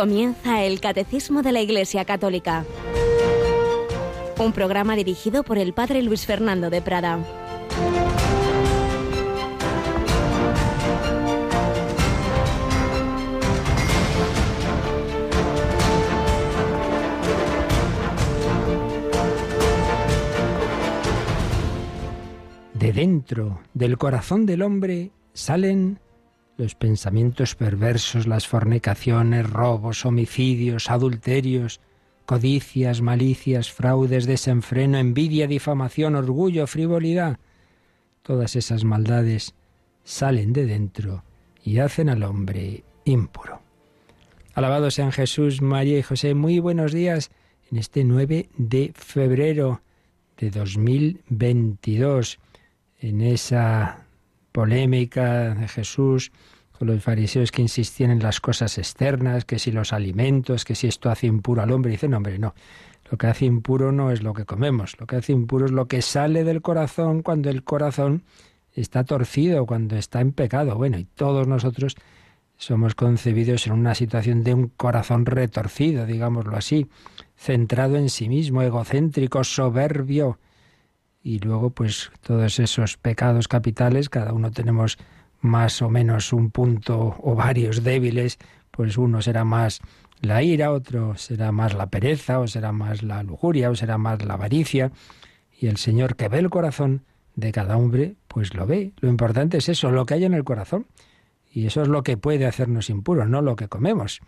Comienza el Catecismo de la Iglesia Católica, un programa dirigido por el Padre Luis Fernando de Prada. De dentro del corazón del hombre salen los pensamientos perversos, las fornicaciones, robos, homicidios, adulterios, codicias, malicias, fraudes, desenfreno, envidia, difamación, orgullo, frivolidad. Todas esas maldades salen de dentro y hacen al hombre impuro. Alabado sean Jesús, María y José. Muy buenos días en este 9 de febrero de 2022, en esa polémica de Jesús con los fariseos que insistían en las cosas externas, que si los alimentos, que si esto hace impuro al hombre. Dicen, hombre, no. Lo que hace impuro no es lo que comemos, lo que hace impuro es lo que sale del corazón cuando el corazón está torcido, cuando está en pecado. Bueno, y todos nosotros somos concebidos en una situación de un corazón retorcido, digámoslo así, centrado en sí mismo, egocéntrico, soberbio, y luego pues todos esos pecados capitales, cada uno tenemos más o menos un punto o varios débiles, pues uno será más la ira, otro será más la pereza, o será más la lujuria, o será más la avaricia, y el Señor que ve el corazón de cada hombre, pues lo ve. Lo importante es eso, lo que hay en el corazón. Y eso es lo que puede hacernos impuros, no lo que comemos.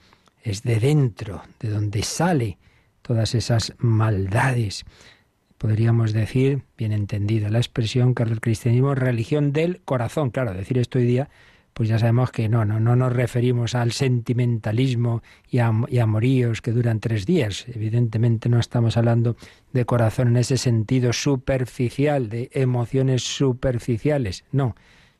Es de dentro, de donde sale todas esas maldades podríamos decir, bien entendida la expresión, que el cristianismo es religión del corazón. Claro, decir esto hoy día, pues ya sabemos que no, no, no nos referimos al sentimentalismo y, a, y amoríos que duran tres días. Evidentemente no estamos hablando de corazón en ese sentido superficial, de emociones superficiales. No,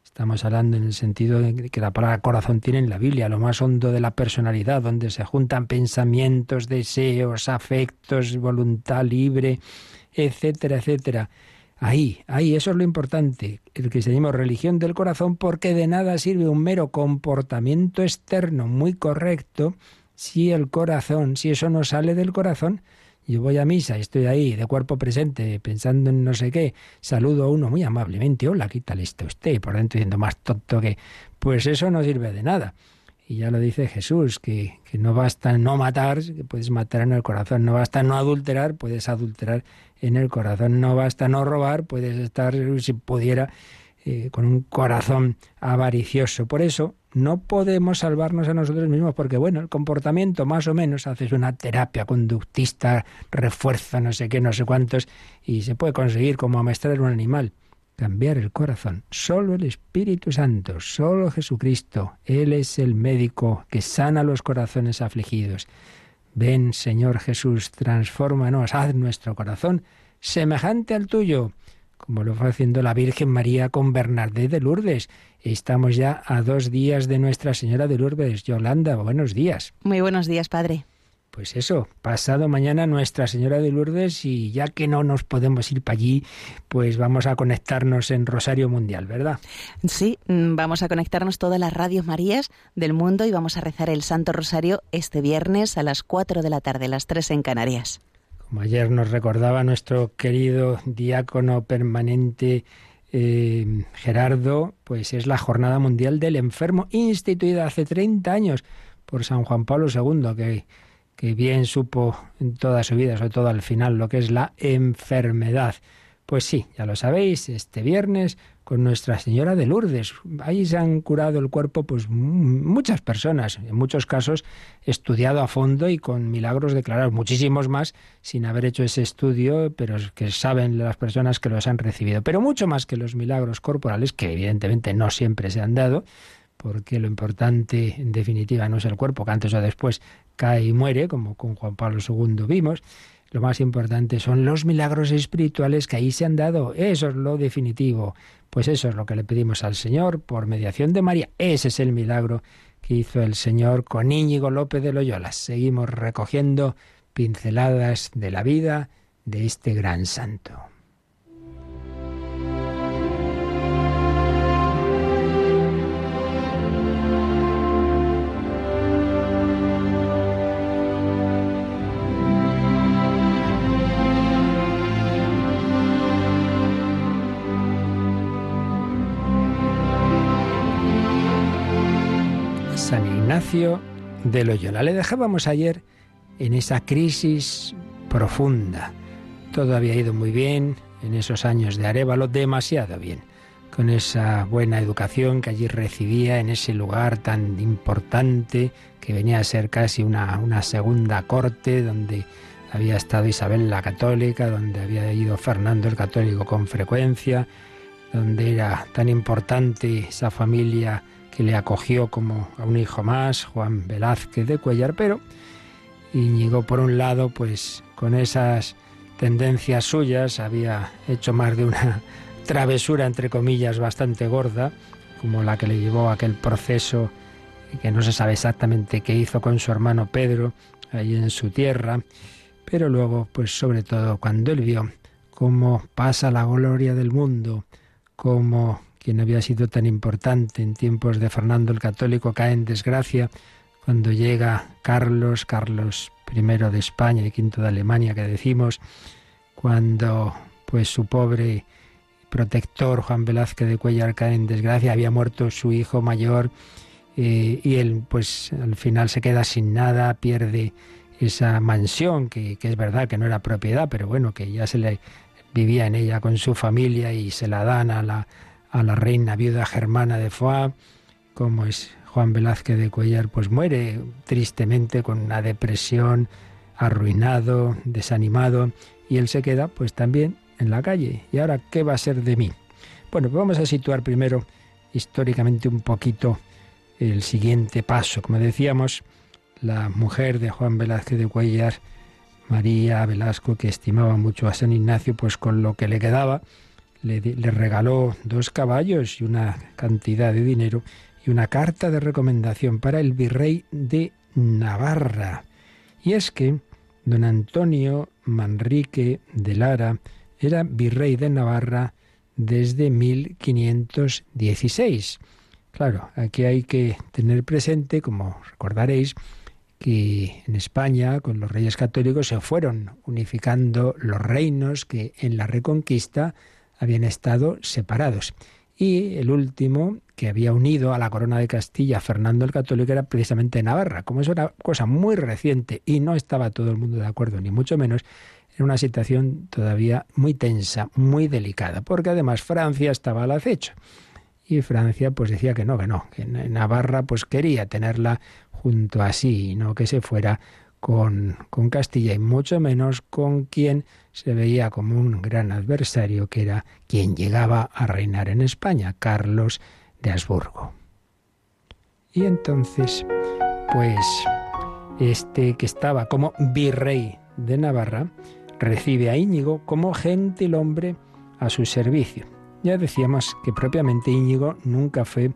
Estamos hablando en el sentido de que la palabra corazón tiene en la Biblia, lo más hondo de la personalidad, donde se juntan pensamientos, deseos, afectos, voluntad libre, etcétera, etcétera. Ahí, ahí, eso es lo importante. El cristianismo religión del corazón porque de nada sirve un mero comportamiento externo muy correcto si el corazón, si eso no sale del corazón. Yo voy a misa estoy ahí de cuerpo presente pensando en no sé qué, saludo a uno muy amablemente, hola, ¿qué tal está usted? Por dentro diciendo más tonto que... Pues eso no sirve de nada. Y ya lo dice Jesús, que, que no basta no matar, que puedes matar en el corazón, no basta no adulterar, puedes adulterar en el corazón. No basta no robar, puedes estar, si pudiera, eh, con un corazón avaricioso. Por eso no podemos salvarnos a nosotros mismos, porque bueno, el comportamiento más o menos, haces una terapia conductista, refuerza no sé qué, no sé cuántos, y se puede conseguir como amestrar un animal. Cambiar el corazón. Solo el Espíritu Santo, solo Jesucristo. Él es el médico que sana los corazones afligidos. Ven, Señor Jesús, transfórmanos, haz nuestro corazón semejante al tuyo, como lo fue haciendo la Virgen María con Bernardé de Lourdes. Estamos ya a dos días de Nuestra Señora de Lourdes. Yolanda, buenos días. Muy buenos días, Padre. Pues eso, pasado mañana Nuestra Señora de Lourdes y ya que no nos podemos ir para allí, pues vamos a conectarnos en Rosario Mundial, ¿verdad? Sí, mm, vamos a conectarnos todas las radios Marías del mundo y vamos a rezar el Santo Rosario este viernes a las 4 de la tarde, las 3 en Canarias. Como ayer nos recordaba nuestro querido diácono permanente eh, Gerardo, pues es la Jornada Mundial del Enfermo, instituida hace 30 años por San Juan Pablo II, que que bien supo en toda su vida, sobre todo al final, lo que es la enfermedad. Pues sí, ya lo sabéis, este viernes con Nuestra Señora de Lourdes. Ahí se han curado el cuerpo pues muchas personas, en muchos casos estudiado a fondo y con milagros declarados, muchísimos más sin haber hecho ese estudio, pero que saben las personas que los han recibido. Pero mucho más que los milagros corporales, que evidentemente no siempre se han dado, porque lo importante en definitiva no es el cuerpo, que antes o después cae y muere, como con Juan Pablo II vimos. Lo más importante son los milagros espirituales que ahí se han dado. Eso es lo definitivo. Pues eso es lo que le pedimos al Señor por mediación de María. Ese es el milagro que hizo el Señor con Íñigo López de Loyola. Seguimos recogiendo pinceladas de la vida de este gran santo. Ignacio de Loyola. Le dejábamos ayer en esa crisis profunda. Todo había ido muy bien en esos años de Arevalo, demasiado bien, con esa buena educación que allí recibía en ese lugar tan importante que venía a ser casi una, una segunda corte donde había estado Isabel la Católica, donde había ido Fernando el Católico con frecuencia, donde era tan importante esa familia que le acogió como a un hijo más, Juan Velázquez de Cuellar, pero Íñigo, por un lado, pues con esas tendencias suyas había hecho más de una travesura, entre comillas, bastante gorda, como la que le llevó a aquel proceso que no se sabe exactamente qué hizo con su hermano Pedro allí en su tierra, pero luego, pues sobre todo cuando él vio cómo pasa la gloria del mundo, cómo quien había sido tan importante en tiempos de Fernando el Católico cae en desgracia, cuando llega Carlos, Carlos I de España y V de Alemania que decimos, cuando pues su pobre protector Juan Velázquez de Cuellar cae en desgracia, había muerto su hijo mayor eh, y él pues al final se queda sin nada, pierde esa mansión que, que es verdad que no era propiedad, pero bueno, que ya se le vivía en ella con su familia y se la dan a la, a la reina viuda germana de Foix, como es Juan Velázquez de Cuellar, pues muere tristemente con una depresión, arruinado, desanimado, y él se queda pues también en la calle. ¿Y ahora qué va a ser de mí? Bueno, pues vamos a situar primero históricamente un poquito el siguiente paso. Como decíamos, la mujer de Juan Velázquez de Cuellar, María Velasco, que estimaba mucho a San Ignacio, pues con lo que le quedaba, le, regaló dos caballos y una cantidad de dinero y una carta de recomendación para el virrey de Navarra. Y es que don Antonio Manrique de Lara era virrey de Navarra desde 1516. Claro, aquí hay que tener presente, como recordaréis, que en España con los reyes católicos se fueron unificando los reinos que en la Reconquista habían estado separados. Y el último que había unido a la corona de Castilla Fernando el Católico era precisamente Navarra. Como eso era cosa muy reciente y no estaba todo el mundo de acuerdo, ni mucho menos, era una situación todavía muy tensa, muy delicada, porque además Francia estaba al acecho. Y Francia pues decía que no, que no, que Navarra pues quería tenerla junto a sí y no que se fuera con, con Castilla y mucho menos con quien se veía como un gran adversario, que era quien llegaba a reinar en España, Carlos de Habsburgo. Y entonces, pues, este que estaba como virrey de Navarra, recibe a Íñigo como gentil hombre a su servicio. Ya decíamos que propiamente Íñigo nunca fue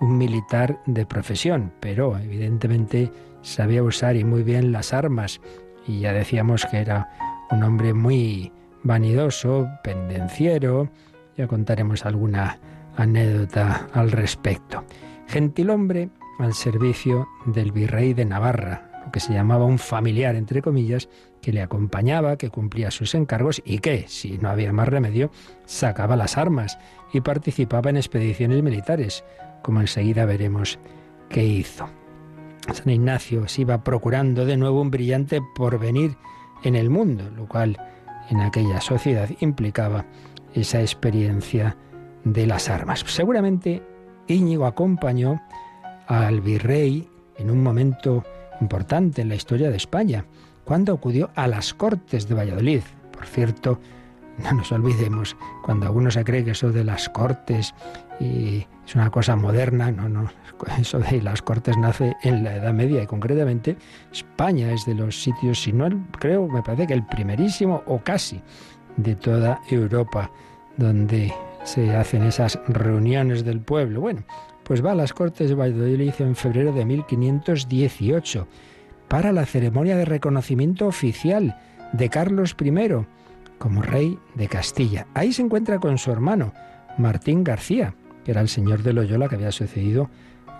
un militar de profesión, pero evidentemente sabía usar y muy bien las armas y ya decíamos que era un hombre muy vanidoso, pendenciero, ya contaremos alguna anécdota al respecto. Gentilhombre al servicio del virrey de Navarra, lo que se llamaba un familiar, entre comillas, que le acompañaba, que cumplía sus encargos y que, si no había más remedio, sacaba las armas y participaba en expediciones militares, como enseguida veremos qué hizo. San Ignacio se iba procurando de nuevo un brillante porvenir en el mundo, lo cual en aquella sociedad implicaba esa experiencia de las armas. Seguramente Íñigo acompañó al virrey en un momento importante en la historia de España, cuando acudió a las Cortes de Valladolid. Por cierto, no nos olvidemos, cuando alguno se cree que eso de las Cortes y es una cosa moderna, no, no, eso de las Cortes nace en la Edad Media y concretamente España es de los sitios, si no creo, me parece que el primerísimo o casi de toda Europa donde se hacen esas reuniones del pueblo. Bueno, pues va a las Cortes de Valladolid en febrero de 1518 para la ceremonia de reconocimiento oficial de Carlos I como rey de Castilla. Ahí se encuentra con su hermano, Martín García, que era el señor de Loyola que había sucedido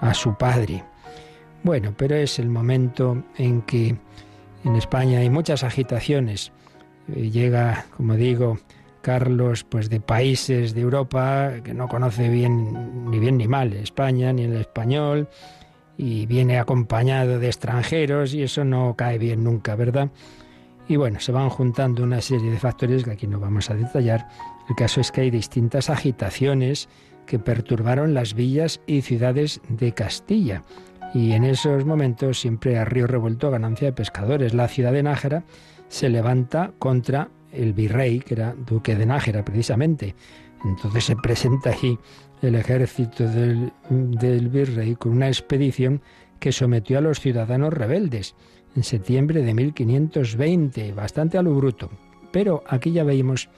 a su padre. Bueno, pero es el momento en que en España hay muchas agitaciones. Eh, llega, como digo, Carlos, pues de países de Europa que no conoce bien ni bien ni mal España ni el español y viene acompañado de extranjeros y eso no cae bien nunca, ¿verdad? Y bueno, se van juntando una serie de factores que aquí no vamos a detallar. El caso es que hay distintas agitaciones que perturbaron las villas y ciudades de Castilla. Y en esos momentos siempre a río revuelto ganancia de pescadores. La ciudad de Nájera se levanta contra el virrey, que era duque de Nájera precisamente. Entonces se presenta ahí el ejército del, del virrey con una expedición que sometió a los ciudadanos rebeldes en septiembre de 1520, bastante a lo bruto. Pero aquí ya veíamos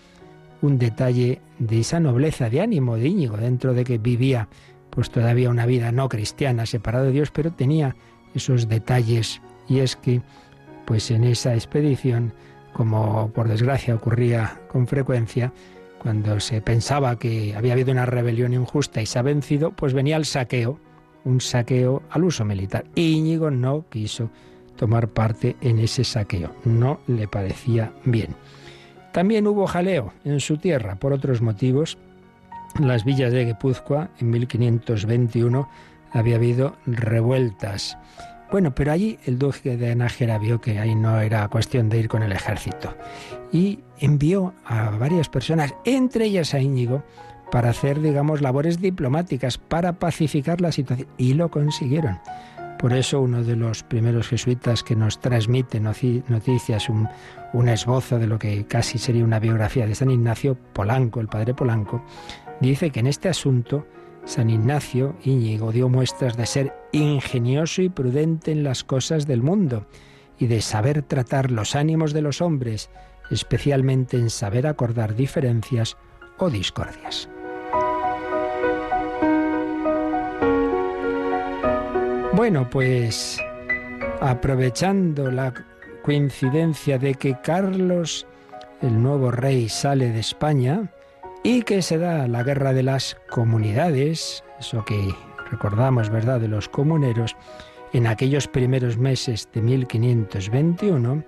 un detalle de esa nobleza de ánimo de Íñigo, dentro de que vivía pues todavía una vida no cristiana, separado de Dios, pero tenía esos detalles y es que pues en esa expedición, como por desgracia ocurría con frecuencia, cuando se pensaba que había habido una rebelión injusta y se ha vencido, pues venía el saqueo, un saqueo al uso militar. Íñigo no quiso tomar parte en ese saqueo. No le parecía bien. También hubo jaleo en su tierra por otros motivos. En las villas de Guipúzcoa, en 1521, había habido revueltas. Bueno, pero allí el duque de Nájera vio que ahí no era cuestión de ir con el ejército y envió a varias personas, entre ellas a Íñigo, para hacer, digamos, labores diplomáticas, para pacificar la situación. Y lo consiguieron. Por eso uno de los primeros jesuitas que nos transmite noticias, un, esbozo de lo que casi sería una biografía de San Ignacio, Polanco, el padre Polanco, dice que en este asunto San Ignacio Íñigo dio muestras de ser ingenioso y prudente en las cosas del mundo y de saber tratar los ánimos de los hombres, especialmente en saber acordar diferencias o discordias. Bueno, pues aprovechando la coincidencia de que Carlos, el nuevo rey, sale de España y que se da la guerra de las comunidades, eso que recordamos, ¿verdad?, de los comuneros, en aquellos primeros meses de 1521,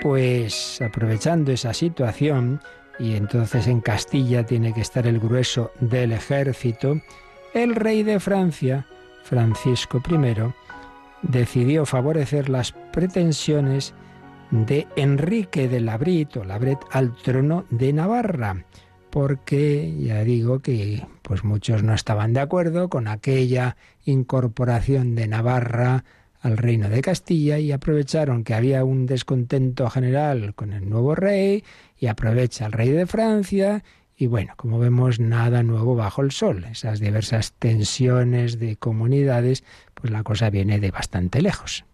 pues aprovechando esa situación, y entonces en Castilla tiene que estar el grueso del ejército, el rey de Francia, Francisco I, decidió favorecer las pretensiones de Enrique de Labrit o Labret al trono de Navarra, porque ya digo que pues muchos no estaban de acuerdo con aquella incorporación de Navarra al reino de Castilla y aprovecharon que había un descontento general con el nuevo rey y aprovecha el rey de Francia y bueno, como vemos, nada nuevo bajo el sol. Esas diversas tensiones de comunidades, pues la cosa viene de bastante lejos.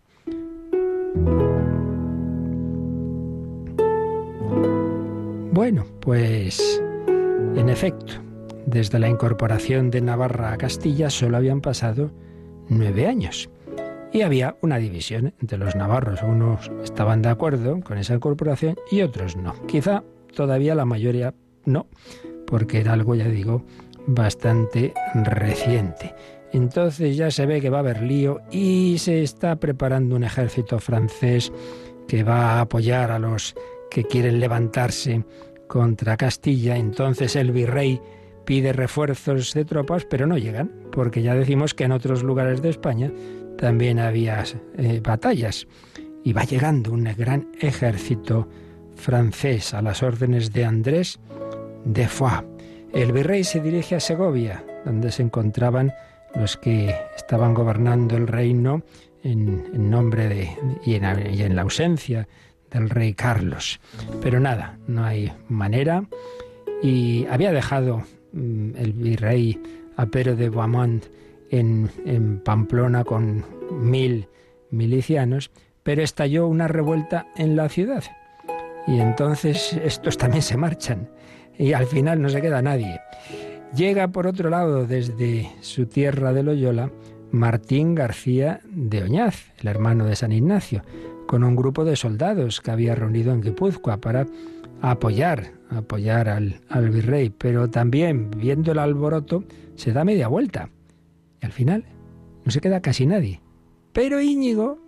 Bueno, pues en efecto, desde la incorporación de Navarra a Castilla solo habían pasado nueve años. Y había una división entre los navarros. Unos estaban de acuerdo con esa incorporación y otros no. Quizá todavía la mayoría no, porque era algo, ya digo, bastante reciente. Entonces ya se ve que va a haber lío y se está preparando un ejército francés que va a apoyar a los que quieren levantarse contra Castilla. Entonces el virrey pide refuerzos de tropas, pero no llegan, porque ya decimos que en otros lugares de España también había eh, batallas. Y va llegando un gran ejército francés a las órdenes de Andrés de Foix. El virrey se dirige a Segovia, donde se encontraban los que estaban gobernando el reino en, nombre de y en, la ausencia del rey Carlos. Pero nada, no hay manera. Y había dejado mm, el virrey a Pero de Boamont en Pamplona con mil milicianos, pero estalló una revuelta en la ciudad. Y entonces estos también se marchan y al final no se queda nadie. Llega por otro lado desde su tierra de Loyola Martín García de Oñaz, el hermano de San Ignacio, con un grupo de soldados que había reunido en Guipúzcoa para apoyar, apoyar al, al virrey, pero también viendo el alboroto se da media vuelta y al final no se queda casi nadie. Pero Íñigo,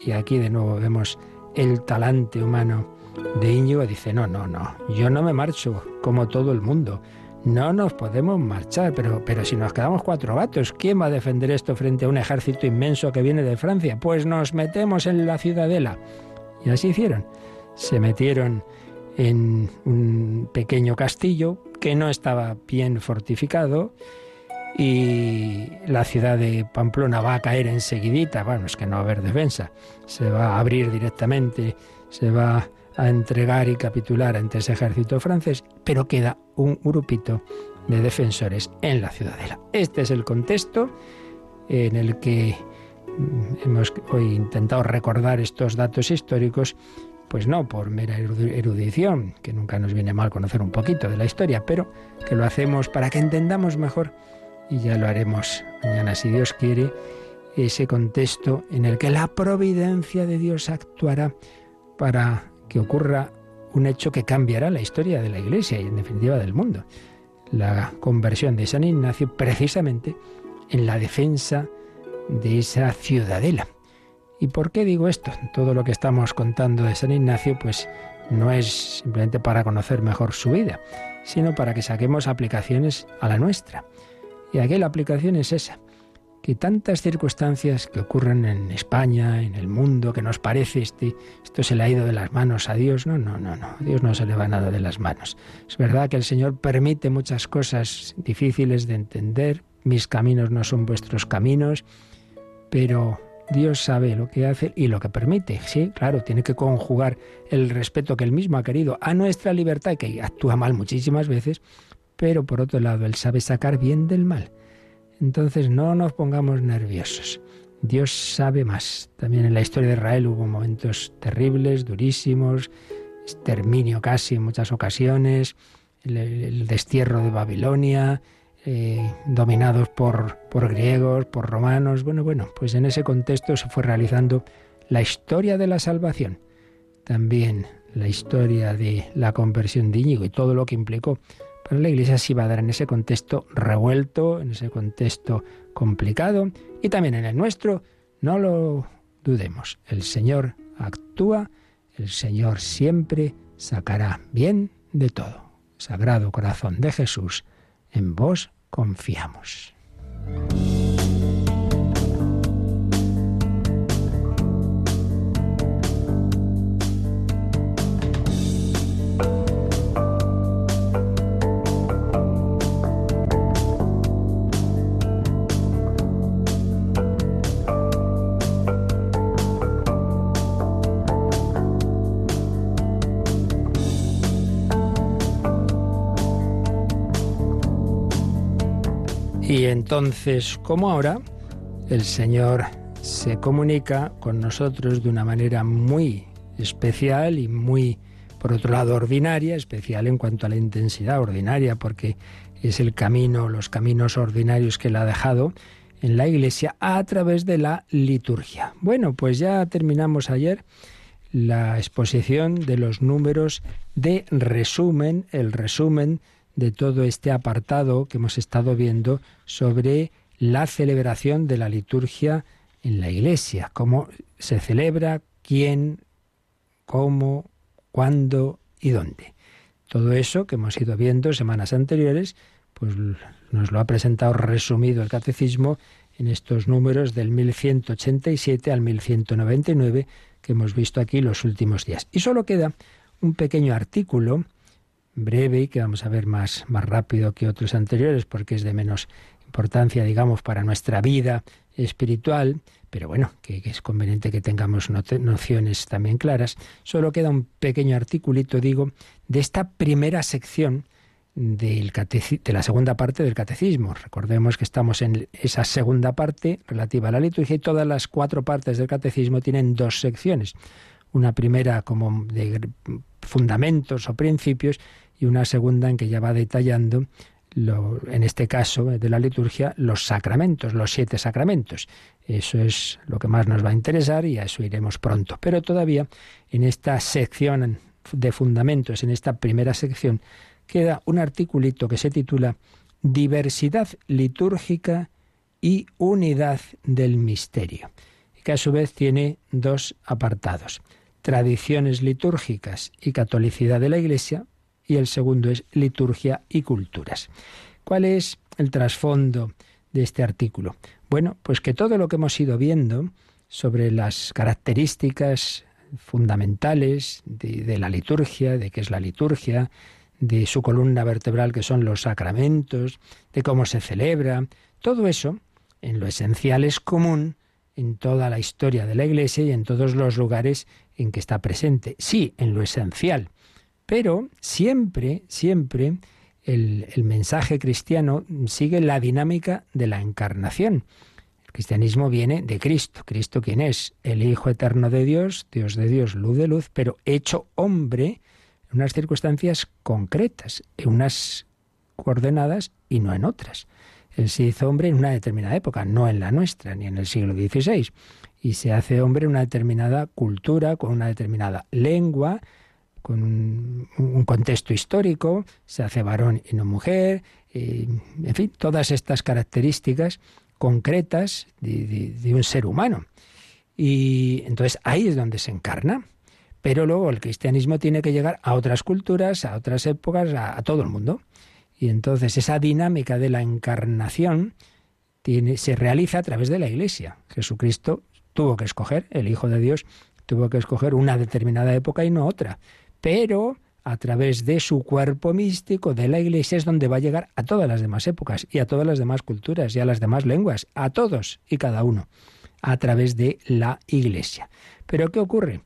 y aquí de nuevo vemos el talante humano de Íñigo dice, no, no, no, yo no me marcho como todo el mundo. no nos podemos marchar, pero, pero si nos quedamos cuatro gatos, ¿quién va a defender esto frente a un ejército inmenso que viene de Francia? Pues nos metemos en la ciudadela. Y así hicieron. Se metieron en un pequeño castillo que no estaba bien fortificado y la ciudad de Pamplona va a caer enseguidita, bueno, es que no va a haber defensa, se va a abrir directamente, se va a entregar y capitular ante ese ejército francés, pero queda un grupito de defensores en la ciudadela. Este es el contexto en el que mm, hemos hoy intentado recordar estos datos históricos, pues no por mera erudición, que nunca nos viene mal conocer un poquito de la historia, pero que lo hacemos para que entendamos mejor, y ya lo haremos mañana si Dios quiere, ese contexto en el que la providencia de Dios actuará para que ocurra un hecho que cambiará la historia de la Iglesia y en definitiva del mundo. La conversión de San Ignacio precisamente en la defensa de esa ciudadela. ¿Y por qué digo esto? Todo lo que estamos contando de San Ignacio pues no es simplemente para conocer mejor su vida, sino para que saquemos aplicaciones a la nuestra. Y aquí la aplicación es esa, que tantas circunstancias que ocurren en España, en el mundo, que nos parece este, esto se le ha ido de las manos a Dios. No, no, no, no. Dios no se le va nada de las manos. Es verdad que el Señor permite muchas cosas difíciles de entender. Mis caminos no son vuestros caminos, pero Dios sabe lo que hace y lo que permite. Sí, claro, tiene que conjugar el respeto que él mismo ha querido a nuestra libertad, que actúa mal muchísimas veces, pero por otro lado, él sabe sacar bien del mal. Entonces no nos pongamos nerviosos. Dios sabe más. También en la historia de Israel hubo momentos terribles, durísimos, exterminio casi en muchas ocasiones, el, destierro de Babilonia, eh, dominados por, por griegos, por romanos. Bueno, bueno, pues en ese contexto se fue realizando la historia de la salvación. También la historia de la conversión de Íñigo y todo lo que implicó pero la Iglesia sí va a dar en ese contexto revuelto, en ese contexto complicado y también en el nuestro, no lo dudemos. El Señor actúa, el Señor siempre sacará bien de todo. Sagrado corazón de Jesús, en vos confiamos. Entonces, como ahora, el Señor se comunica con nosotros de una manera muy especial y muy, por otro lado, ordinaria, especial en cuanto a la intensidad ordinaria, porque es el camino, los caminos ordinarios que Él ha dejado en la Iglesia a través de la liturgia. Bueno, pues ya terminamos ayer la exposición de los números de resumen, el resumen de todo este apartado que hemos estado viendo sobre la celebración de la liturgia en la Iglesia, cómo se celebra, quién, cómo, cuándo y dónde. Todo eso que hemos ido viendo semanas anteriores, pues nos lo ha presentado resumido el catecismo en estos números del 1187 al 1199 que hemos visto aquí los últimos días. Y solo queda un pequeño artículo breve y que vamos a ver más, más rápido que otros anteriores porque es de menos importancia, digamos, para nuestra vida espiritual, pero bueno, que, es conveniente que tengamos nociones también claras. Solo queda un pequeño articulito, digo, de esta primera sección del de la segunda parte del catecismo. Recordemos que estamos en esa segunda parte relativa a la liturgia y todas las cuatro partes del catecismo tienen dos secciones. Una primera como de fundamentos o principios y una segunda en que ya va detallando, en este caso de la liturgia, los sacramentos, los siete sacramentos. Eso es lo que más nos va a interesar y a eso iremos pronto. Pero todavía en esta sección de fundamentos, en esta primera sección, queda un articulito que se titula Diversidad litúrgica y unidad del misterio, que a su vez tiene dos apartados. Tradiciones litúrgicas y catolicidad de la Iglesia, y el segundo es liturgia y culturas. ¿Cuál es el trasfondo de este artículo? Bueno, pues que todo lo que hemos ido viendo sobre las características fundamentales de, la liturgia, de qué es la liturgia, de su columna vertebral que son los sacramentos, de cómo se celebra, todo eso en lo esencial es común en toda la historia de la Iglesia y en todos los lugares en que está presente. Sí, en lo esencial, pero siempre, siempre el, mensaje cristiano sigue la dinámica de la encarnación. El cristianismo viene de Cristo. ¿Cristo quién es? El Hijo eterno de Dios, Dios de Dios, luz de luz, pero hecho hombre en unas circunstancias concretas, en unas coordenadas y no en otras. Él se hizo hombre en una determinada época, no en la nuestra, ni en el siglo XVI. Y se hace hombre en una determinada cultura, con una determinada lengua, con un, contexto histórico, se hace varón y no mujer, en fin, todas estas características concretas de, un ser humano. Y entonces ahí es donde se encarna. Pero luego el cristianismo tiene que llegar a otras culturas, a otras épocas, a todo el mundo. Y entonces esa dinámica de la encarnación se realiza a través de la Iglesia. Jesucristo tuvo que escoger, el Hijo de Dios tuvo que escoger una determinada época y no otra. Pero a través de su cuerpo místico, de la Iglesia, es donde va a llegar a todas las demás épocas y a todas las demás culturas y a las demás lenguas, a todos y cada uno, a través de la Iglesia. Pero ¿qué ocurre?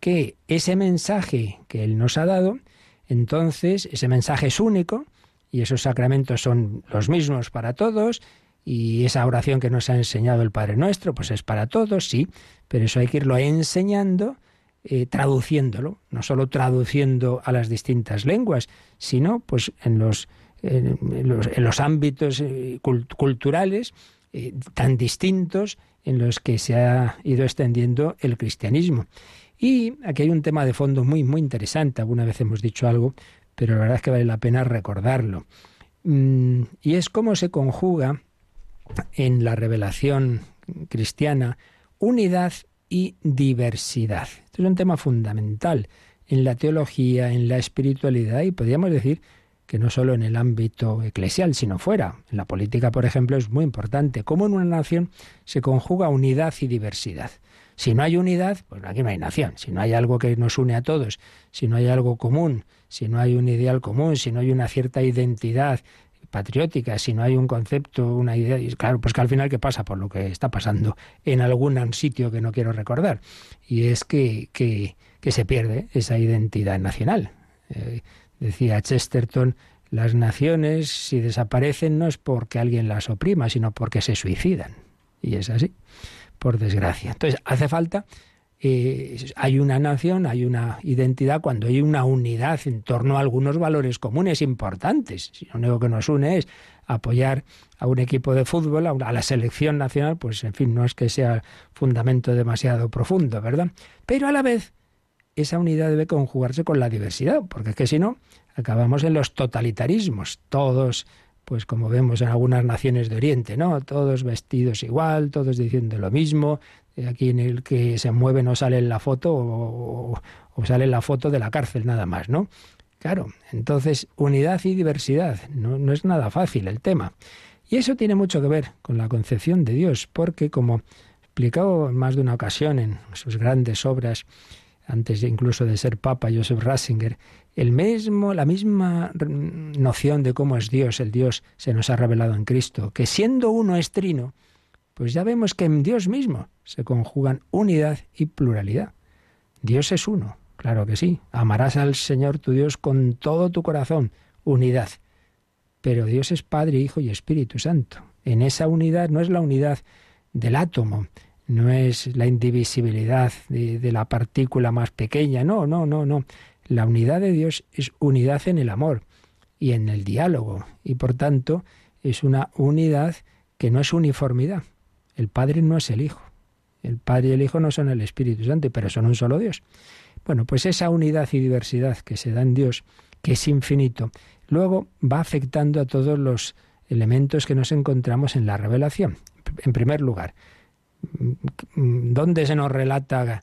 Que ese mensaje que Él nos ha dado, entonces ese mensaje es único, y esos sacramentos son los mismos para todos y esa oración que nos ha enseñado el Padre Nuestro, pues es para todos, sí, pero eso hay que irlo enseñando, eh, traduciéndolo, no solo traduciendo a las distintas lenguas, sino pues en los, en, los, ámbitos eh, culturales eh, tan distintos en los que se ha ido extendiendo el cristianismo. Y aquí hay un tema de fondo muy, muy interesante. Alguna vez hemos dicho algo pero la verdad es que vale la pena recordarlo. Mm, y es cómo se conjuga en la revelación cristiana unidad y diversidad. Esto es un tema fundamental en la teología, en la espiritualidad y podríamos decir que no solo en el ámbito eclesial, sino fuera. En la política, por ejemplo, es muy importante cómo en una nación se conjuga unidad y diversidad. Si no hay unidad, pues aquí no hay nación. Si no hay algo que nos une a todos, si no hay algo común, si no hay un ideal común, si no hay una cierta identidad patriótica, si no hay un concepto, una idea, y claro, pues que al final qué pasa por lo que está pasando en algún sitio que no quiero recordar, y es que, que, se pierde esa identidad nacional. Eh, decía Chesterton, las naciones si desaparecen no es porque alguien las oprima, sino porque se suicidan. Y es así por desgracia. Entonces, hace falta, eh, hay una nación, hay una identidad, cuando hay una unidad en torno a algunos valores comunes importantes. Si lo único que nos une es apoyar a un equipo de fútbol, a la selección nacional, pues en fin, no es que sea fundamento demasiado profundo, ¿verdad? Pero a la vez, esa unidad debe conjugarse con la diversidad, porque es que si no, acabamos en los totalitarismos, todos pues como vemos en algunas naciones de Oriente, ¿no? Todos vestidos igual, todos diciendo lo mismo. Eh, aquí en el que se mueve no sale en la foto o, sale en la foto de la cárcel nada más, ¿no? Claro, entonces unidad y diversidad, no, no es nada fácil el tema. Y eso tiene mucho que ver con la concepción de Dios, porque como explicado en más de una ocasión en sus grandes obras, antes incluso de ser Papa Joseph Ratzinger, el mismo, la misma noción de cómo es Dios, el Dios se nos ha revelado en Cristo, que siendo uno es trino, pues ya vemos que en Dios mismo se conjugan unidad y pluralidad. Dios es uno, claro que sí. Amarás al Señor tu Dios con todo tu corazón, unidad. Pero Dios es Padre, Hijo y Espíritu Santo. En esa unidad no es la unidad del átomo, no es la indivisibilidad de, la partícula más pequeña, no, no, no, no. La unidad de Dios es unidad en el amor y en el diálogo, y por tanto es una unidad que no es uniformidad. El Padre no es el Hijo. El Padre y el Hijo no son el Espíritu Santo, pero son un solo Dios. Bueno, pues esa unidad y diversidad que se da en Dios, que es infinito, luego va afectando a todos los elementos que nos encontramos en la revelación. En primer lugar, ¿dónde se nos relata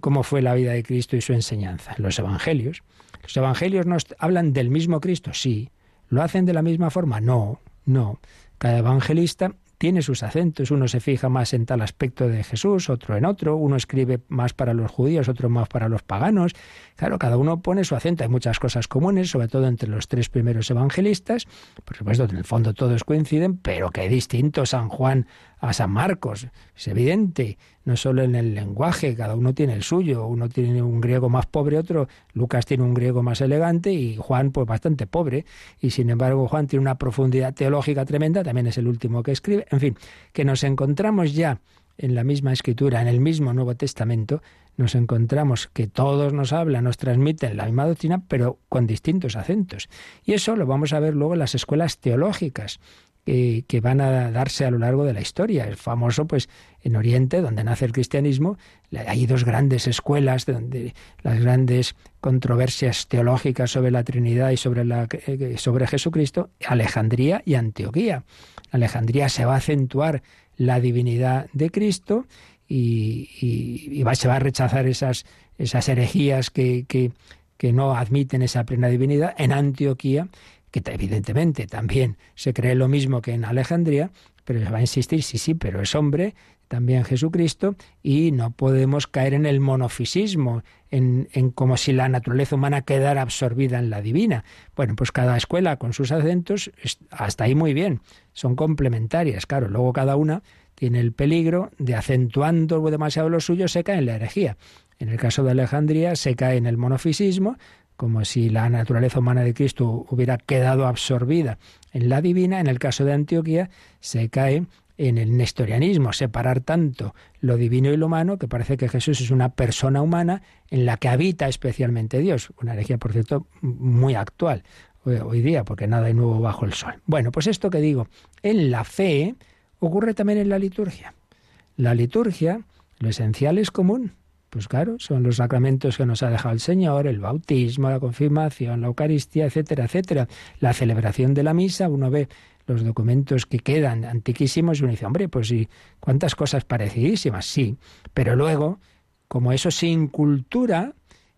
cómo fue la vida de Cristo y su enseñanza. Los evangelios. ¿Los evangelios nos hablan del mismo Cristo? Sí. ¿Lo hacen de la misma forma? No, no. Cada evangelista tiene sus acentos, uno se fija más en tal aspecto de Jesús, otro en otro, uno escribe más para los judíos, otro más para los paganos. Claro, cada uno pone su acento, hay muchas cosas comunes, sobre todo entre los tres primeros evangelistas, por supuesto, en el fondo todos coinciden, pero qué distinto San Juan a San Marcos. Es evidente, no solo en el lenguaje, cada uno tiene el suyo, uno tiene un griego más pobre, otro, Lucas tiene un griego más elegante y Juan pues bastante pobre, y sin embargo Juan tiene una profundidad teológica tremenda, también es el último que escribe, en fin, que nos encontramos ya en la misma escritura, en el mismo Nuevo Testamento, nos encontramos que todos nos hablan, nos transmiten la misma doctrina, pero con distintos acentos. Y eso lo vamos a ver luego en las escuelas teológicas que, van a darse a lo largo de la historia. El famoso, pues, en Oriente, donde nace el cristianismo, hay dos grandes escuelas, donde las grandes controversias teológicas sobre la Trinidad y sobre, la, eh, sobre Jesucristo, Alejandría y Antioquía. Alejandría se va a acentuar la divinidad de Cristo y, va, se va a rechazar esas, esas herejías que, que no admiten esa plena divinidad. En Antioquía que evidentemente también se cree lo mismo que en Alejandría, pero se va a insistir, sí, sí, pero es hombre, también Jesucristo, y no podemos caer en el monofisismo, en, en, como si la naturaleza humana quedara absorbida en la divina. Bueno, pues cada escuela con sus acentos, hasta ahí muy bien, son complementarias, claro, luego cada una tiene el peligro de acentuando demasiado lo suyo, se cae en la herejía. En el caso de Alejandría se cae en el monofisismo, como si la naturaleza humana de Cristo hubiera quedado absorbida en la divina, en el caso de Antioquía se cae en el nestorianismo, separar tanto lo divino y lo humano, que parece que Jesús es una persona humana en la que habita especialmente Dios. Una herejía, por cierto, muy actual hoy día, porque nada hay nuevo bajo el sol. Bueno, pues esto que digo, en la fe ocurre también en la liturgia. La liturgia, lo esencial es común. Pues claro, son los sacramentos que nos ha dejado el Señor, el bautismo, la confirmación, la Eucaristía, etcétera, etcétera. La celebración de la misa, uno ve los documentos que quedan antiquísimos y uno dice, hombre, pues sí, cuántas cosas parecidísimas, sí. Pero luego, como eso sin cultura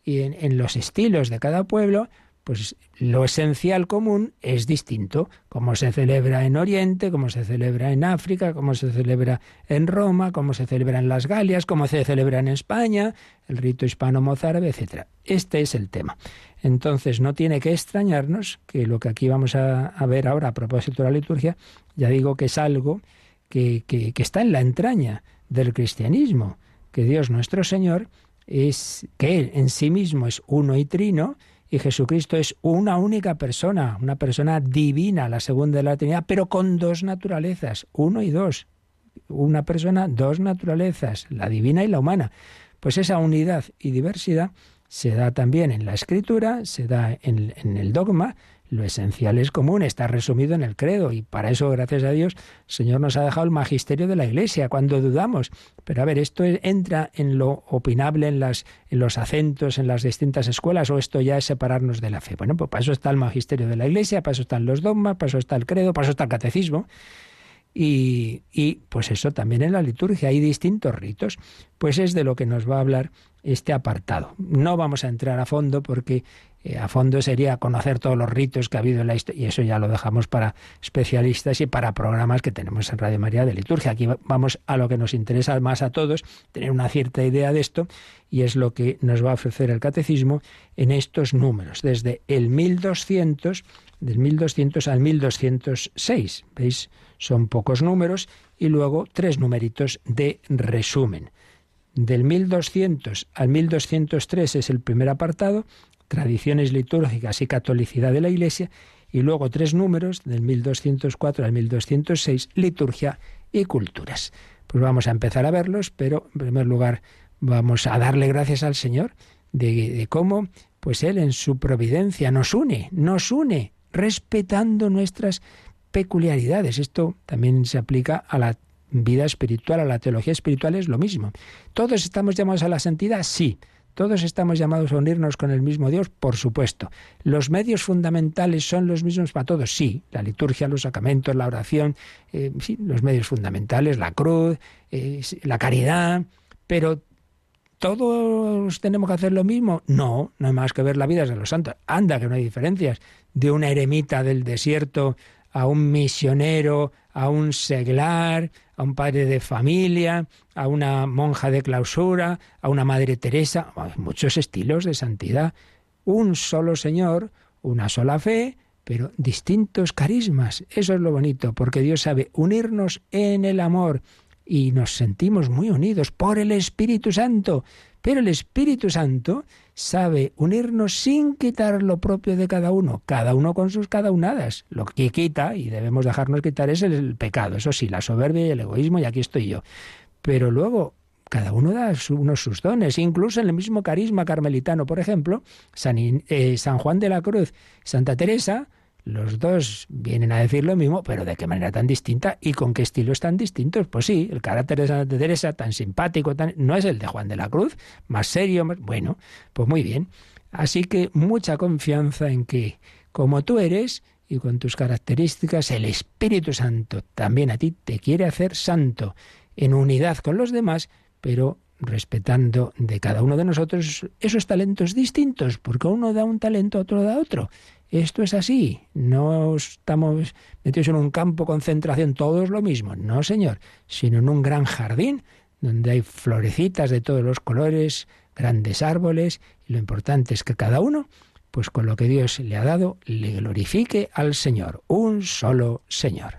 y en, en los estilos de cada pueblo, pues lo esencial común es distinto, como se celebra en Oriente, como se celebra en África, como se celebra en Roma, como se celebra en las Galias, como se celebra en España, el rito hispano-mozárabe, etc. Este es el tema. Entonces no tiene que extrañarnos que lo que aquí vamos a, ver ahora a propósito de la liturgia, ya digo que es algo que, que, que está en la entraña del cristianismo, que Dios nuestro Señor es, que Él en sí mismo es uno y trino, y Jesucristo es una única persona, una persona divina, la segunda de la Trinidad, pero con dos naturalezas, uno y dos. Una persona, dos naturalezas, la divina y la humana. Pues esa unidad y diversidad se da también en la escritura, se da en, en el dogma, lo esencial es común, está resumido en el credo y para eso, gracias a Dios, el Señor nos ha dejado el magisterio de la Iglesia cuando dudamos. Pero a ver, ¿esto entra en lo opinable, en, los acentos, en las distintas escuelas o esto ya es separarnos de la fe? Bueno, pues para eso está el magisterio de la Iglesia, para eso están los dogmas, para eso está el credo, para eso está el catecismo. Y, pues eso también en la liturgia hay distintos ritos. Pues es de lo que nos va a hablar este apartado. No vamos a entrar a fondo porque eh, a fondo sería conocer todos los ritos que ha habido en la historia, y eso ya lo dejamos para especialistas y para programas que tenemos en Radio María de liturgia. Aquí vamos a lo que nos interesa más a todos, tener una cierta idea de esto, y es lo que nos va a ofrecer el catecismo en estos números, desde el 1200, del 1200 al 1206. ¿Veis? Son pocos números y luego tres numeritos de resumen. Del 1200 al 1203 es el primer apartado, tradiciones litúrgicas y catolicidad de la Iglesia, y luego tres números, del 1204 al 1206, liturgia y culturas. Pues vamos a empezar a verlos, pero en primer lugar vamos a darle gracias al Señor de, de cómo, pues Él en su providencia nos une, nos une, respetando nuestras peculiaridades. Esto también se aplica a la vida espiritual, a la teología espiritual es lo mismo. ¿Todos estamos llamados a la santidad? Sí. ¿Todos estamos llamados a unirnos con el mismo Dios? Por supuesto. ¿Los medios fundamentales son los mismos para todos? Sí. La liturgia, los sacramentos, la oración, eh, sí, los medios fundamentales, la cruz, eh, la caridad, pero ¿Todos tenemos que hacer lo mismo? No, no hay más que ver la vida de los santos. Anda, que no hay diferencias. De una eremita del desierto a un misionero, a un seglar, a un padre de familia, a una monja de clausura, a una madre Teresa. Muchos estilos de santidad. Un solo Señor, una sola fe, pero distintos carismas. Eso es lo bonito, porque Dios sabe unirnos en el amor y nos sentimos muy unidos por el Espíritu Santo. Pero el Espíritu Santo sabe unirnos sin quitar lo propio de cada uno, cada uno con sus cada unadas. Lo que quita, y debemos dejarnos quitar, es el pecado, eso sí, la soberbia y el egoísmo, y aquí estoy yo. Pero luego, cada uno da unos sus dones, incluso en el mismo carisma carmelitano, por ejemplo, San, eh, San Juan de la Cruz, Santa Teresa, los dos vienen a decir lo mismo, pero de qué manera tan distinta y con qué estilos tan distintos. Pues sí, el carácter de Santa Teresa, tan simpático, tan, no es el de Juan de la Cruz, más serio, más, bueno, pues muy bien. Así que mucha confianza en que, como tú eres y con tus características, el Espíritu Santo también a ti te quiere hacer santo, en unidad con los demás, pero respetando de cada uno de nosotros esos talentos distintos, porque uno da un talento, otro da otro. Esto es así, no estamos metidos en un campo concentración, todos lo mismo, no señor, sino en un gran jardín donde hay florecitas de todos los colores, grandes árboles, y lo importante es que cada uno, pues con lo que Dios le ha dado, le glorifique al Señor, un solo Señor.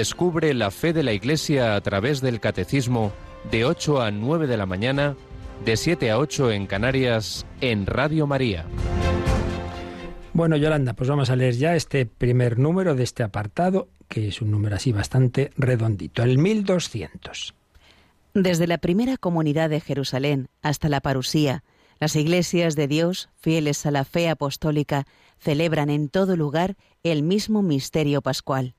Descubre la fe de la Iglesia a través del Catecismo de 8 a 9 de la mañana, de 7 a 8 en Canarias, en Radio María. Bueno, Yolanda, pues vamos a leer ya este primer número de este apartado, que es un número así bastante redondito, el 1200. Desde la primera comunidad de Jerusalén hasta la parusía, las iglesias de Dios, fieles a la fe apostólica, celebran en todo lugar el mismo misterio pascual.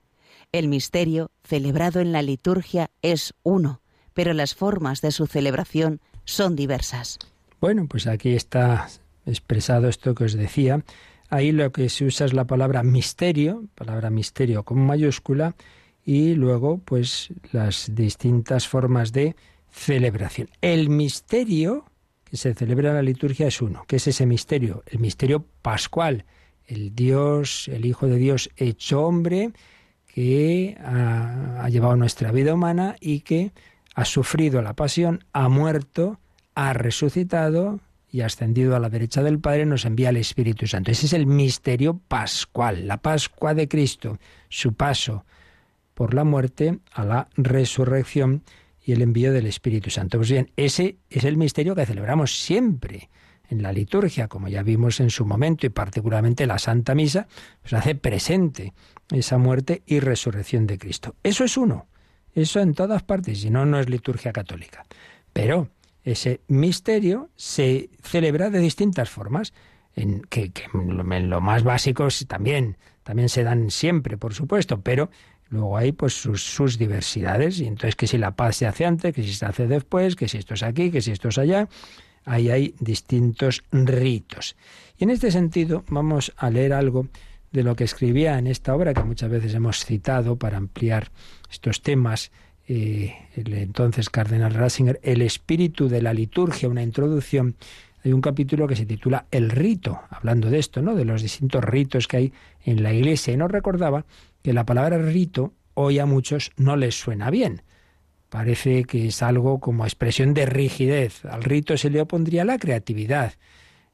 El misterio, celebrado en la liturgia, es uno, pero las formas de su celebración son diversas. Bueno, pues aquí está expresado esto que os decía. Ahí lo que se usa es la palabra misterio, palabra misterio con mayúscula, y luego pues las distintas formas de celebración. El misterio que se celebra en la liturgia es uno. ¿Qué es ese misterio? El misterio pascual. El Dios, el Hijo de Dios hecho hombre, que ha, llevado nuestra vida humana y que ha sufrido la pasión, ha muerto, ha resucitado y ascendido a la derecha del Padre, nos envía el Espíritu Santo. Ese es el misterio pascual, la Pascua de Cristo, su paso por la muerte a la resurrección y el envío del Espíritu Santo. Pues bien, ese es el misterio que celebramos siempre en la liturgia, como ya vimos en su momento, y particularmente la Santa Misa, pues hace presente esa muerte y resurrección de Cristo. Eso es uno, eso en todas partes, si no, no es liturgia católica. Pero ese misterio se celebra de distintas formas, en que, en lo más básico también, también se dan siempre, por supuesto, pero Luego hay pues sus, diversidades, y entonces que si la paz se hace antes, que si se hace después, que si esto es aquí, que si esto es allá, ahí hay distintos ritos. Y en este sentido vamos a leer algo de lo que escribía en esta obra que muchas veces hemos citado para ampliar estos temas eh, el entonces cardenal Ratzinger, El espíritu de la liturgia, una introducción. Hay un capítulo que se titula El rito, hablando de esto, ¿no? de los distintos ritos que hay en la iglesia. Y nos recordaba que la palabra rito hoy a muchos no les suena bien. Parece que es algo como expresión de rigidez. Al rito se le opondría la creatividad.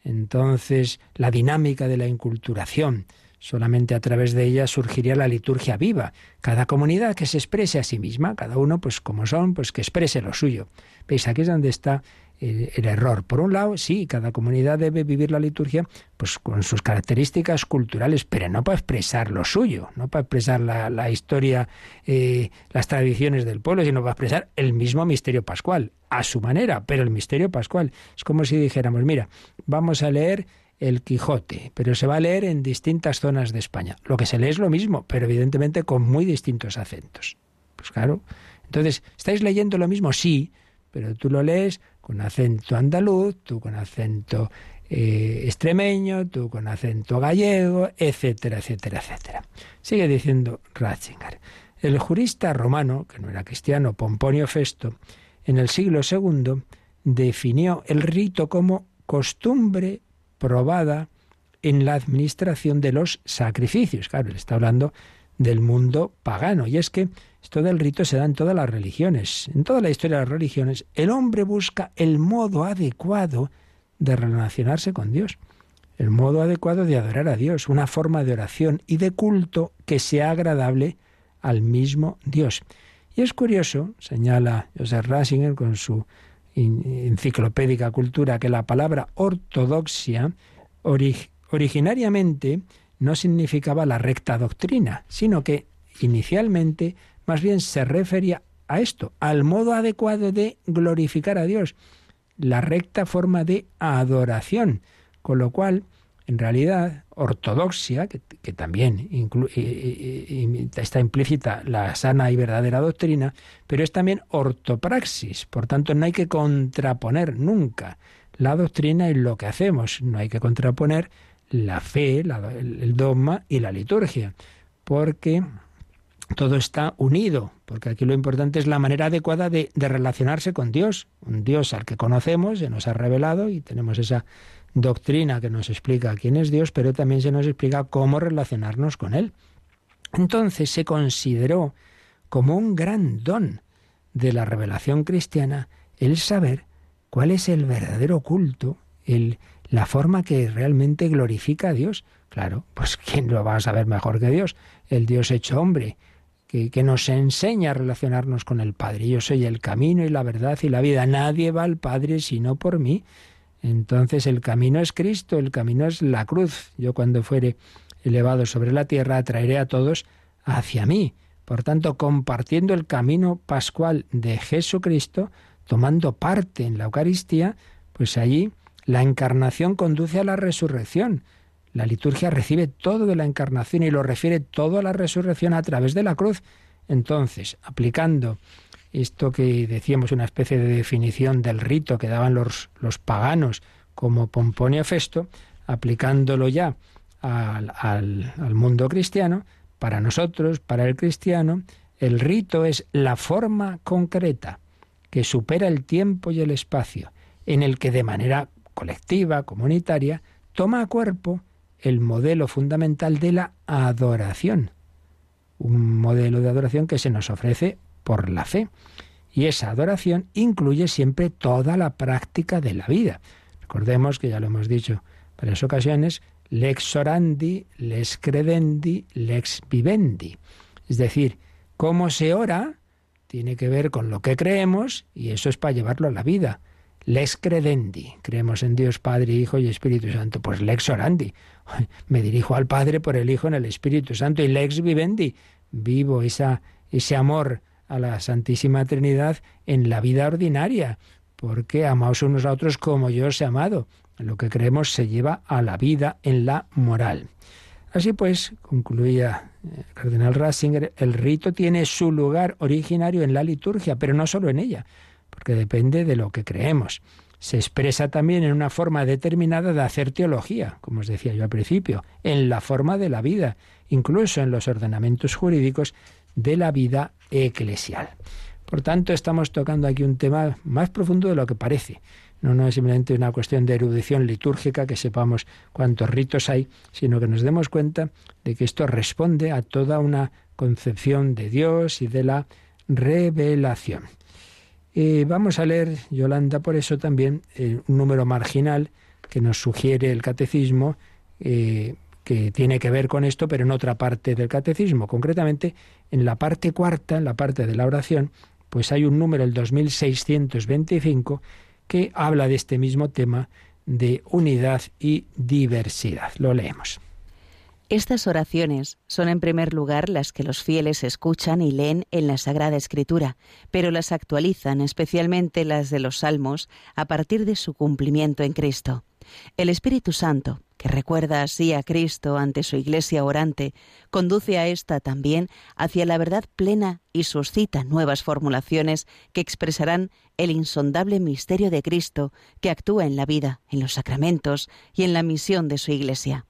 Entonces, la dinámica de la inculturación. Solamente a través de ella surgiría la liturgia viva. Cada comunidad que se exprese a sí misma, cada uno, pues como son, pues que exprese lo suyo. ¿Veis? Aquí es donde está el, error. Por un lado, sí, cada comunidad debe vivir la liturgia pues con sus características culturales, pero no para expresar lo suyo, no para expresar la, historia, eh, las tradiciones del pueblo, sino para expresar el mismo misterio pascual, a su manera, pero el misterio pascual. Es como si dijéramos, mira, vamos a leer el Quijote, pero se va a leer en distintas zonas de España. Lo que se lee es lo mismo, pero evidentemente con muy distintos acentos. Pues claro. Entonces, ¿estáis leyendo lo mismo? Sí, pero tú lo lees con acento andaluz, tú con acento eh, extremeño, tú con acento gallego, etcétera, etcétera, etcétera. Sigue diciendo Ratzinger. El jurista romano, que no era cristiano, Pomponio Festo, en el siglo II definió el rito como costumbre probada en la administración de los sacrificios. Claro, él está hablando del mundo pagano. Y es que esto del rito se da en todas las religiones. En toda la historia de las religiones, el hombre busca el modo adecuado de relacionarse con Dios, el modo adecuado de adorar a Dios, una forma de oración y de culto que sea agradable al mismo Dios. Y es curioso, señala Joseph Ratzinger con su enciclopédica cultura, que la palabra ortodoxia originariamente no significaba la recta doctrina, sino que inicialmente más bien se refería a esto, al modo adecuado de glorificar a Dios, la recta forma de adoración, con lo cual, en realidad, ortodoxia, que, también está implícita la sana y verdadera doctrina, pero es también ortopraxis, por tanto no hay que contraponer nunca la doctrina en lo que hacemos, no hay que contraponer la fe, el dogma y la liturgia, porque todo está unido, porque aquí lo importante es la manera adecuada de, relacionarse con Dios, un Dios al que conocemos, se nos ha revelado y tenemos esa doctrina que nos explica quién es Dios, pero también se nos explica cómo relacionarnos con Él. Entonces se consideró como un gran don de la revelación cristiana el saber cuál es el verdadero culto, la forma que realmente glorifica a Dios. Claro, pues ¿quién lo va a saber mejor que Dios? El Dios hecho hombre, que, nos enseña a relacionarnos con el Padre. Yo soy el camino y la verdad y la vida. Nadie va al Padre sino por mí. Entonces el camino es Cristo, el camino es la cruz. Yo cuando fuere elevado sobre la tierra atraeré a todos hacia mí. Por tanto, compartiendo el camino pascual de Jesucristo, tomando parte en la Eucaristía, pues allí la encarnación conduce a la resurrección. La liturgia recibe todo de la encarnación y lo refiere todo a la resurrección a través de la cruz. Entonces, aplicando esto que decíamos, una especie de definición del rito que daban los, los paganos como Pomponio Festo, aplicándolo ya al, al mundo cristiano, para nosotros, para el cristiano, el rito es la forma concreta que supera el tiempo y el espacio, en el que de manera colectiva, comunitaria, toma cuerpo el modelo fundamental de la adoración. Un modelo de adoración que se nos ofrece por la fe. Y esa adoración incluye siempre toda la práctica de la vida. Recordemos que ya lo hemos dicho en varias ocasiones, lex orandi, lex credendi, lex vivendi. Es decir, cómo se ora tiene que ver con lo que creemos y eso es para llevarlo a la vida. Lex credendi, creemos en Dios Padre, Hijo y Espíritu Santo. Pues lex orandi, me dirijo al Padre por el Hijo en el Espíritu Santo. Y lex vivendi, vivo ese amor a la Santísima Trinidad en la vida ordinaria, porque amaos unos a otros como yo os he amado. Lo que creemos se lleva a la vida en la moral. Así pues, concluía el cardenal Ratzinger, el rito tiene su lugar originario en la liturgia, pero no solo en ella, porque depende de lo que creemos. Se expresa también en una forma determinada de hacer teología, como os decía yo al principio, en la forma de la vida, incluso en los ordenamientos jurídicos de la vida eclesial. Por tanto, estamos tocando aquí un tema más profundo de lo que parece. No, es simplemente una cuestión de erudición litúrgica, que sepamos cuántos ritos hay, sino que nos demos cuenta de que esto responde a toda una concepción de Dios y de la revelación. Y vamos a leer, Yolanda, por eso también eh, un número marginal que nos sugiere el catecismo, eh, que tiene que ver con esto, pero en otra parte del catecismo. Concretamente, en la parte cuarta, en la parte de la oración, pues hay un número, el 2625, que habla de este mismo tema de unidad y diversidad. Lo leemos. Estas oraciones son en primer lugar las que los fieles escuchan y leen en la Sagrada Escritura, pero las actualizan, especialmente las de los Salmos, a partir de su cumplimiento en Cristo. El Espíritu Santo, que recuerda así a Cristo ante su iglesia orante, conduce a ésta también hacia la verdad plena y suscita nuevas formulaciones que expresarán el insondable misterio de Cristo que actúa en la vida, en los sacramentos y en la misión de su iglesia.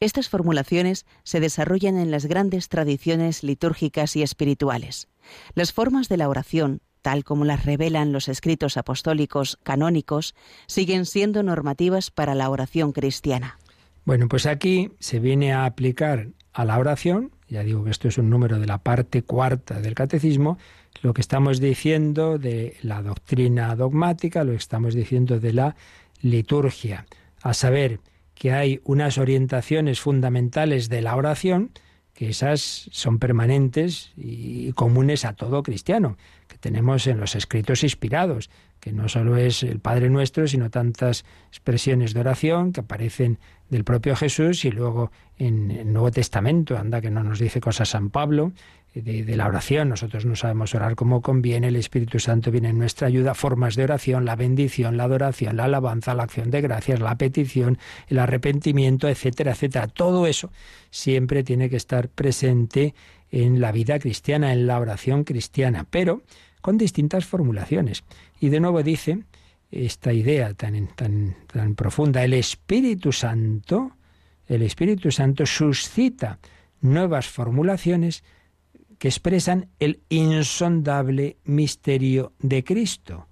Estas formulaciones se desarrollan en las grandes tradiciones litúrgicas y espirituales. Las formas de la oración tal como las revelan los escritos apostólicos canónicos, siguen siendo normativas para la oración cristiana. Bueno, pues aquí se viene a aplicar a la oración, ya digo que esto es un número de la parte cuarta del catecismo, lo que estamos diciendo de la doctrina dogmática, lo que estamos diciendo de la liturgia, a saber que hay unas orientaciones fundamentales de la oración, que esas son permanentes y comunes a todo cristiano, que tenemos en los escritos inspirados, que no solo es el Padre Nuestro, sino tantas expresiones de oración que aparecen del propio Jesús y luego en el Nuevo Testamento, anda que no nos dice cosas San Pablo, de, la oración. Nosotros no sabemos orar como conviene, el Espíritu Santo viene en nuestra ayuda, formas de oración, la bendición, la adoración, la alabanza, la acción de gracias, la petición, el arrepentimiento, etcétera, etcétera. Todo eso siempre tiene que estar presente en la vida cristiana, en la oración cristiana, pero con distintas formulaciones. Y de nuevo dice esta idea tan, tan, tan profunda, el Espíritu Santo, el Espíritu Santo suscita nuevas formulaciones que expresan el insondable misterio de Cristo.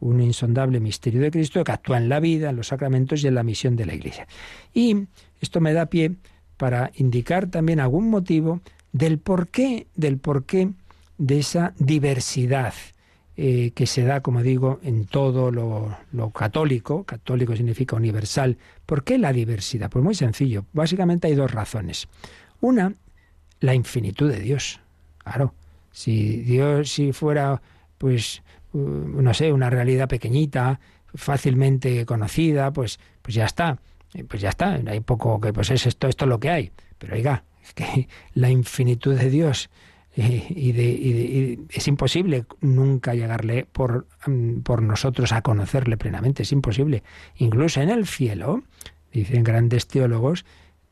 Un insondable misterio de Cristo que actúa en la vida, en los sacramentos y en la misión de la Iglesia. Y esto me da pie para indicar también algún motivo del porqué, del porqué de esa diversidad eh, que se da, como digo, en todo lo, lo, católico. Católico significa universal. ¿Por qué la diversidad? Pues muy sencillo. Básicamente hay dos razones. Una, la infinitud de Dios. Claro, si Dios si fuera, pues, no sé, una realidad pequeñita, fácilmente conocida, pues, pues ya está, eh, pues ya está, hay poco que, pues es esto, esto es lo que hay. Pero oiga, es que la infinitud de Dios eh, y, de, es imposible nunca llegarle por, mm, por nosotros a conocerle plenamente, es imposible. Incluso en el cielo, dicen grandes teólogos,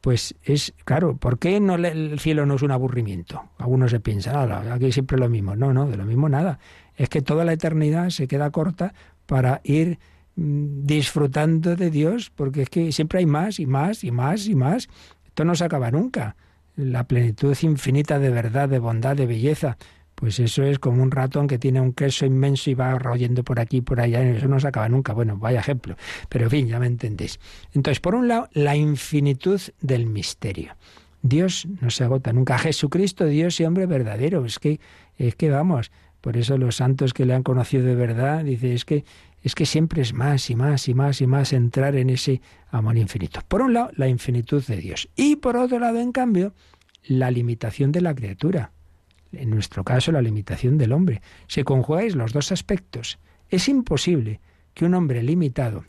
pues es, claro, ¿por qué no el cielo no es un aburrimiento? Algunos se piensan, aquí siempre lo mismo. No, no, de lo mismo nada. Es que toda la eternidad se queda corta para ir mm, disfrutando de Dios, porque es que siempre hay más y más y más y más. Esto no se acaba nunca. La plenitud infinita de verdad, de bondad, de belleza. Pues eso es como un ratón que tiene un queso inmenso y va royendo por aquí y por allá, eso no se acaba nunca. Bueno, vaya ejemplo. Pero en fin, ya me entendéis. Entonces, por un lado, la infinitud del misterio. Dios no se agota nunca. Jesucristo, Dios y hombre verdadero. Es que, es que vamos, por eso los santos que le han conocido de verdad, dice, es que, es que siempre es más y más y más y más entrar en ese amor infinito. Por un lado, la infinitud de Dios. Y por otro lado, en cambio, la limitación de la criatura en nuestro caso, la limitación del hombre. Si conjugáis los dos aspectos, es imposible que un hombre limitado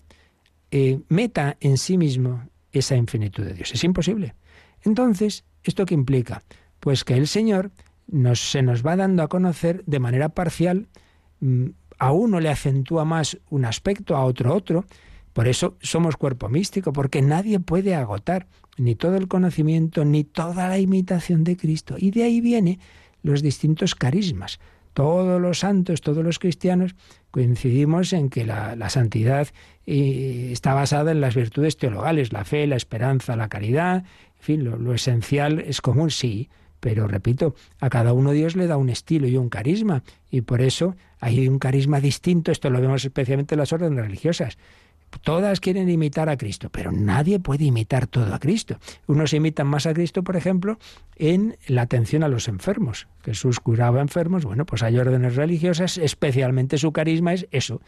eh, meta en sí mismo esa infinitud de Dios. Es imposible. Entonces, ¿esto qué implica? Pues que el Señor nos, se nos va dando a conocer de manera parcial, mm, a uno le acentúa más un aspecto, a otro otro. Por eso somos cuerpo místico, porque nadie puede agotar ni todo el conocimiento, ni toda la imitación de Cristo. Y de ahí viene los distintos carismas. Todos los santos, todos los cristianos coincidimos en que la, santidad eh, está basada en las virtudes teologales, la fe, la esperanza, la caridad, en fin, lo, lo esencial es común, sí, pero repito, a cada uno Dios le da un estilo y un carisma, y por eso hay un carisma distinto, esto lo vemos especialmente en las órdenes religiosas. Todas quieren imitar a Cristo, pero nadie puede imitar todo a Cristo. Unos imitan más a Cristo, por ejemplo, en la atención a los enfermos. Jesús curaba enfermos, bueno, pues hay órdenes religiosas, especialmente su carisma es eso,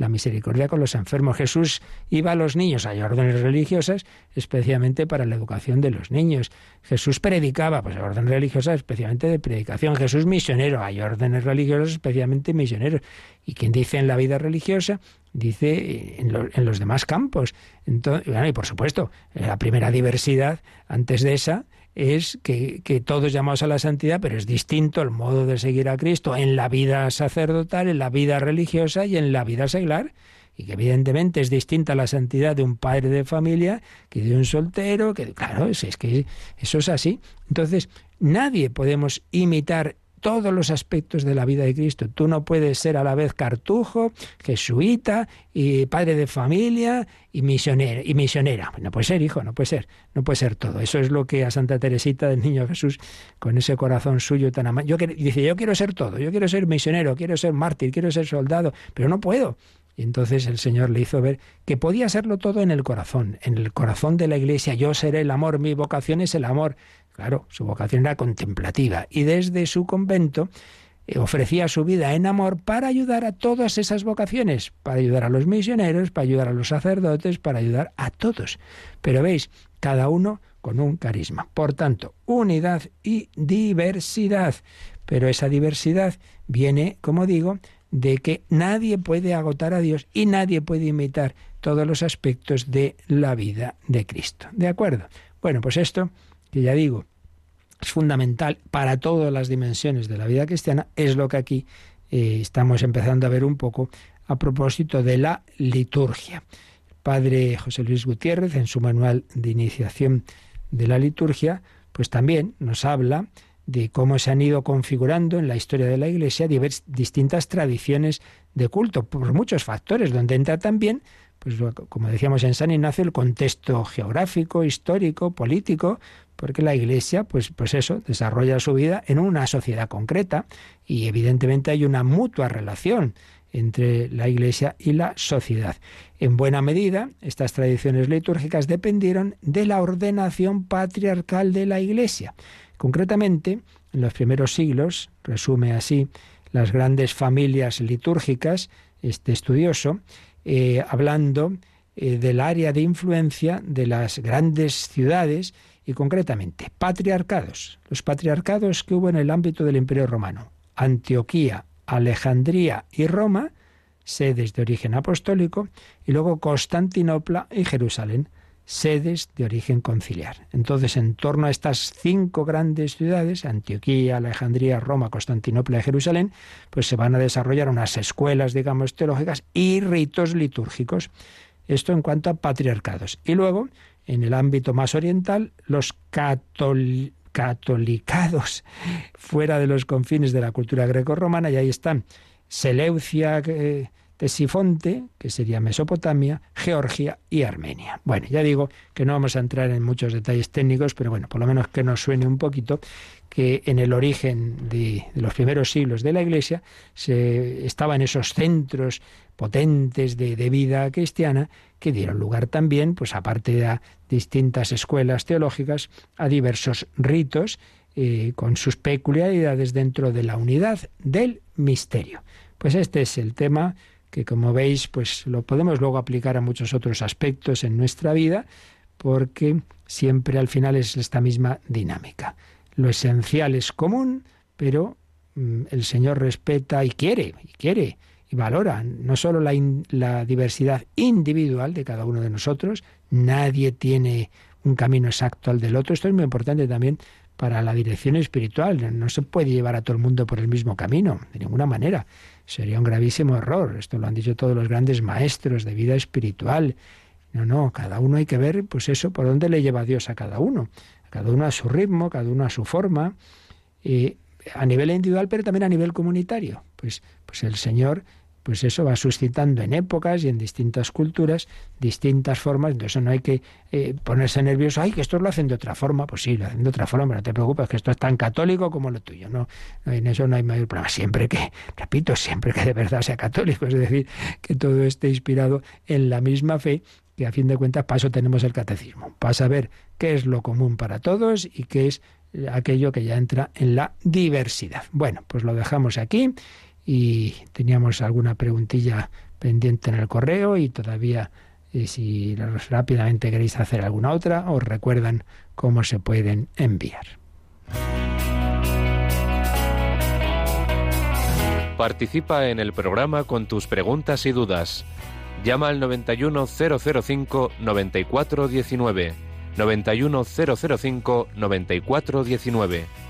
la misericordia con los enfermos. Jesús iba a los niños, hay órdenes religiosas, especialmente para la educación de los niños. Jesús predicaba, pues hay órdenes religiosas, especialmente de predicación. Jesús misionero, hay órdenes religiosas, especialmente misioneros. Y quien dice en la vida religiosa, dice en, los demás campos. Entonces, y por supuesto, la primera diversidad, antes de esa, es que, que, todos llamamos a la santidad, pero es distinto el modo de seguir a Cristo en la vida sacerdotal, en la vida religiosa y en la vida seglar. Y que evidentemente es distinta la santidad de un padre de familia que de un soltero, que claro, es, es que eso es así. Entonces, nadie podemos imitar todos los aspectos de la vida de Cristo. Tú no puedes ser a la vez cartujo, jesuita y padre de familia y misionera. Y misionera. No puede ser, hijo, no puede ser. No puede ser todo. Eso es lo que a Santa Teresita del Niño Jesús, con ese corazón suyo tan amado, yo dice, yo quiero ser todo. Yo quiero ser misionero, quiero ser mártir, quiero ser soldado, pero no puedo. Y entonces el Señor le hizo ver que podía serlo todo en el corazón, en el corazón de la iglesia. Yo seré el amor, mi vocación es el amor. Claro, su vocación era contemplativa y desde su convento eh, ofrecía su vida en amor para ayudar a todas esas vocaciones, para ayudar a los misioneros, para ayudar a los sacerdotes, para ayudar a todos. Pero veis, cada uno con un carisma. Por tanto, unidad y diversidad. Pero esa diversidad viene, como digo, de que nadie puede agotar a Dios y nadie puede imitar todos los aspectos de la vida de Cristo. ¿De acuerdo? Bueno, pues esto, que ya digo, es fundamental para todas las dimensiones de la vida cristiana, es lo que aquí eh, estamos empezando a ver un poco a propósito de la liturgia. padre José Luis Gutiérrez, en su manual de iniciación de la liturgia, pues también nos habla de cómo se han ido configurando en la historia de la Iglesia distintas tradiciones de culto, por muchos factores, donde entra también pues como decíamos en San Ignacio, el contexto geográfico, histórico, político, porque la Iglesia, pues, pues eso, desarrolla su vida en una sociedad concreta y evidentemente hay una mutua relación entre la Iglesia y la sociedad. En buena medida, estas tradiciones litúrgicas dependieron de la ordenación patriarcal de la Iglesia. Concretamente, en los primeros siglos, resume así las grandes familias litúrgicas, este estudioso, eh, hablando eh, del área de influencia de las grandes ciudades y concretamente patriarcados. Los patriarcados que hubo en el ámbito del Imperio Romano. Antioquía, Alejandría y Roma, sedes de origen apostólico, y luego Constantinopla y Jerusalén, sedes de origen conciliar. Entonces, en torno a estas cinco grandes ciudades, Antioquía, Alejandría, Roma, Constantinopla y Jerusalén, pues se van a desarrollar unas escuelas, digamos, teológicas y ritos litúrgicos. Esto en cuanto a patriarcados. Y luego, en el ámbito más oriental, los catolicados fuera de los confines de la cultura greco-romana, y ahí están Seleucia, Tesifonte, que sería Mesopotamia, Georgia y Armenia. Bueno, ya digo que no vamos a entrar en muchos detalles técnicos, pero bueno, por lo menos que nos suene un poquito que en el origen de, los primeros siglos de la Iglesia se estaban esos centros potentes de, vida cristiana que dieron lugar también, pues aparte de distintas escuelas teológicas, a diversos ritos eh, con sus peculiaridades dentro de la unidad del misterio. Pues este es el tema que como veis, pues lo podemos luego aplicar a muchos otros aspectos en nuestra vida, porque siempre al final es esta misma dinámica. Lo esencial es común, pero mm, el Señor respeta y quiere, y quiere, y valora no solo la, la diversidad individual de cada uno de nosotros, nadie tiene un camino exacto al del otro. Esto es muy importante también para la dirección espiritual. No se puede llevar a todo el mundo por el mismo camino, de ninguna manera. Sería un gravísimo error. Esto lo han dicho todos los grandes maestros de vida espiritual. No, no, cada uno hay que ver, pues eso, por dónde le lleva Dios a cada uno. Cada uno a su ritmo, cada uno a su forma, y a nivel individual, pero también a nivel comunitario. Pues, pues el Señor pues eso va suscitando en épocas y en distintas culturas distintas formas, entonces no hay que eh, ponerse nervioso, ay, que esto lo hacen de otra forma, pues sí, lo hacen de otra forma, pero no te preocupes, que esto es tan católico como lo tuyo, no, en eso no hay mayor problema, siempre que, repito, siempre que de verdad sea católico, es decir, que todo esté inspirado en la misma fe, que a fin de cuentas para eso tenemos el catecismo, para saber qué es lo común para todos y qué es aquello que ya entra en la diversidad. Bueno, pues lo dejamos aquí y teníamos alguna preguntilla pendiente en el correo y todavía eh, si rápidamente queréis hacer alguna otra os recuerdan cómo se pueden enviar. Participa en el programa con tus preguntas y dudas. Llama al 91005 9419.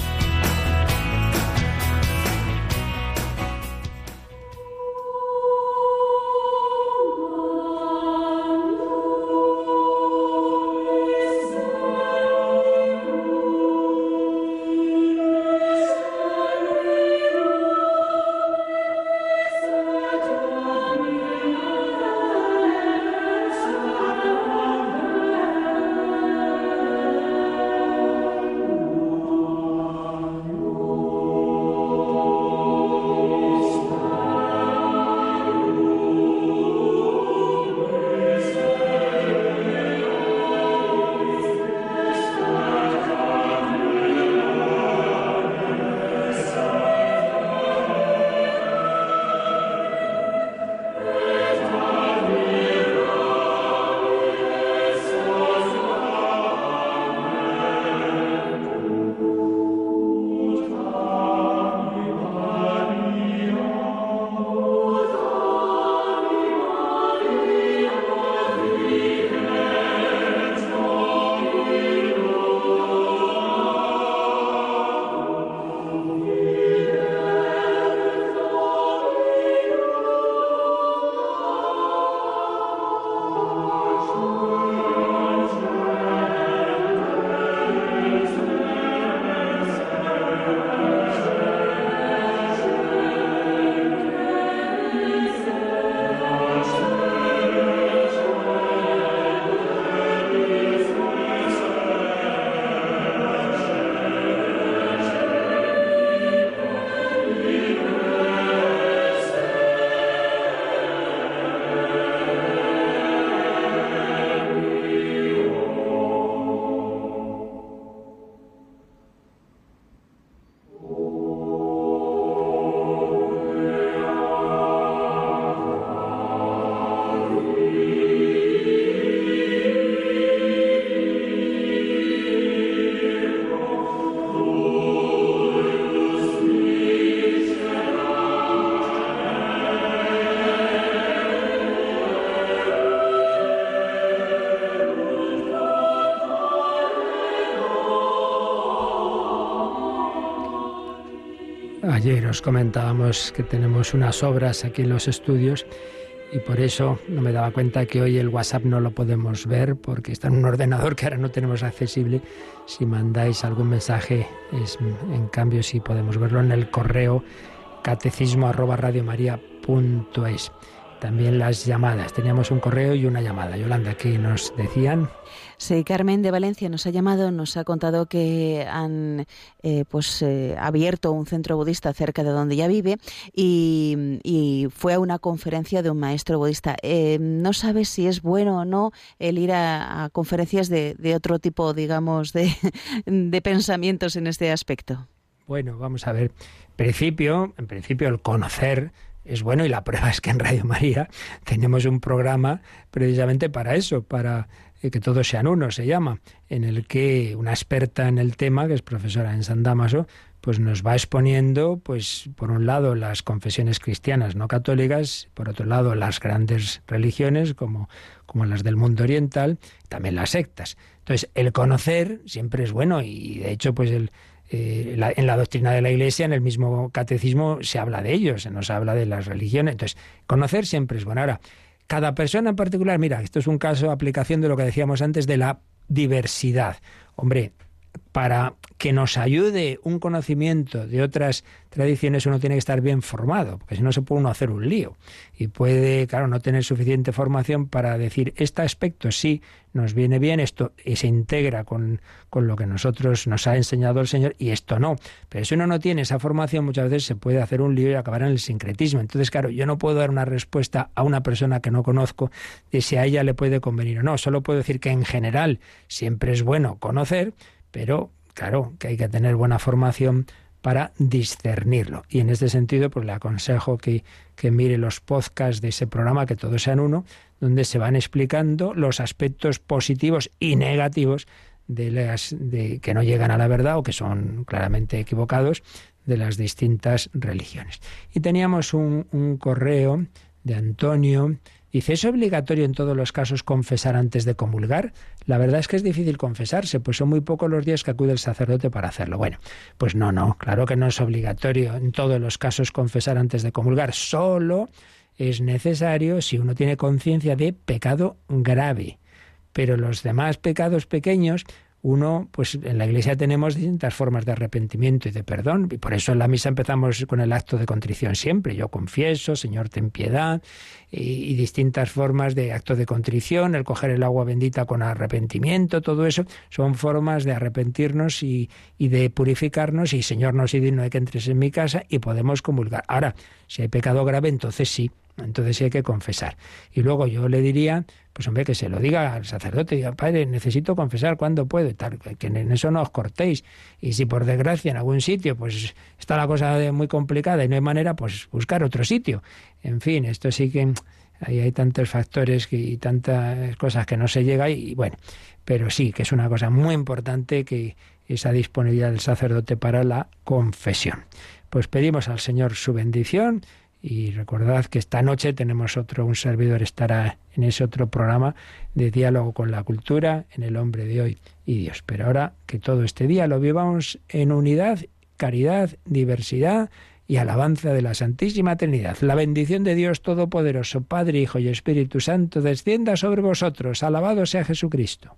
Ayer os comentábamos que tenemos unas obras aquí en los estudios y por eso no me daba cuenta que hoy el WhatsApp no lo podemos ver porque está en un ordenador que ahora no tenemos accesible. Si mandáis algún mensaje, es, en cambio sí podemos verlo en el correo catecismo arroba también las llamadas. Teníamos un correo y una llamada. Yolanda, ¿qué nos decían? Sí, Carmen de Valencia nos ha llamado, nos ha contado que han eh, pues eh, abierto un centro budista cerca de donde ella vive y, fue a una conferencia de un maestro budista. Eh, no sabe si es bueno o no el ir a, conferencias de, otro tipo, digamos, de, de pensamientos en este aspecto. Bueno, vamos a ver. Principio, en principio, el conocer es bueno y la prueba es que en Radio María tenemos un programa precisamente para eso, para que todos sean uno, se llama, en el que una experta en el tema, que es profesora en San Damaso, pues nos va exponiendo, pues por un lado las confesiones cristianas no católicas, por otro lado las grandes religiones como, como las del mundo oriental, también las sectas. Entonces, el conocer siempre es bueno y de hecho, pues el, eh, en la doctrina de la Iglesia, en el mismo catecismo, se habla de ellos, se nos habla de las religiones. Entonces, conocer siempre es bueno. Ahora, cada persona en particular, mira, esto es un caso de aplicación de lo que decíamos antes de la diversidad. Hombre, para que nos ayude un conocimiento de otras tradiciones uno tiene que estar bien formado, porque si no se puede uno hacer un lío. Y puede, claro, no tener suficiente formación para decir, este aspecto sí nos viene bien, esto se integra con, con lo que nosotros nos ha enseñado el Señor y esto no. Pero si uno no tiene esa formación, muchas veces se puede hacer un lío y acabar en el sincretismo. Entonces, claro, yo no puedo dar una respuesta a una persona que no conozco de si a ella le puede convenir o no. Solo puedo decir que en general siempre es bueno conocer, pero claro, que hay que tener buena formación para discernirlo. Y en este sentido, pues le aconsejo que, que mire los podcasts de ese programa, que todos sean uno, donde se van explicando los aspectos positivos y negativos de las de, que no llegan a la verdad o que son claramente equivocados de las distintas religiones. Y teníamos un, un correo de Antonio Dice, ¿es obligatorio en todos los casos confesar antes de comulgar? La verdad es que es difícil confesarse, pues son muy pocos los días que acude el sacerdote para hacerlo. Bueno, pues no, no, claro que no es obligatorio en todos los casos confesar antes de comulgar, solo es necesario si uno tiene conciencia de pecado grave. Pero los demás pecados pequeños, uno, pues en la iglesia tenemos distintas formas de arrepentimiento y de perdón, y por eso en la misa empezamos con el acto de contrición siempre. Yo confieso, Señor, ten piedad, y, distintas formas de acto de contrición, el coger el agua bendita con arrepentimiento, todo eso son formas de arrepentirnos y, y de purificarnos, y Señor, no soy digno de que entres en mi casa, y podemos comulgar. Ahora, si hay pecado grave, entonces sí, entonces sí hay que confesar. Y luego yo le diría, pues hombre, que se lo diga al sacerdote, diga, padre, necesito confesar cuando puedo, y tal, que en eso no os cortéis. Y si por desgracia en algún sitio pues está la cosa muy complicada y no hay manera, pues buscar otro sitio. En fin, esto sí que ahí hay tantos factores y tantas cosas que no se llega y bueno, pero sí que es una cosa muy importante que esa disponibilidad del sacerdote para la confesión. Pues pedimos al Señor su bendición y recordad que esta noche tenemos otro, un servidor estará en ese otro programa de diálogo con la cultura, en el hombre de hoy y Dios. Pero ahora que todo este día lo vivamos en unidad, caridad, diversidad y alabanza de la Santísima Trinidad. La bendición de Dios Todopoderoso, Padre, Hijo y Espíritu Santo, descienda sobre vosotros. Alabado sea Jesucristo.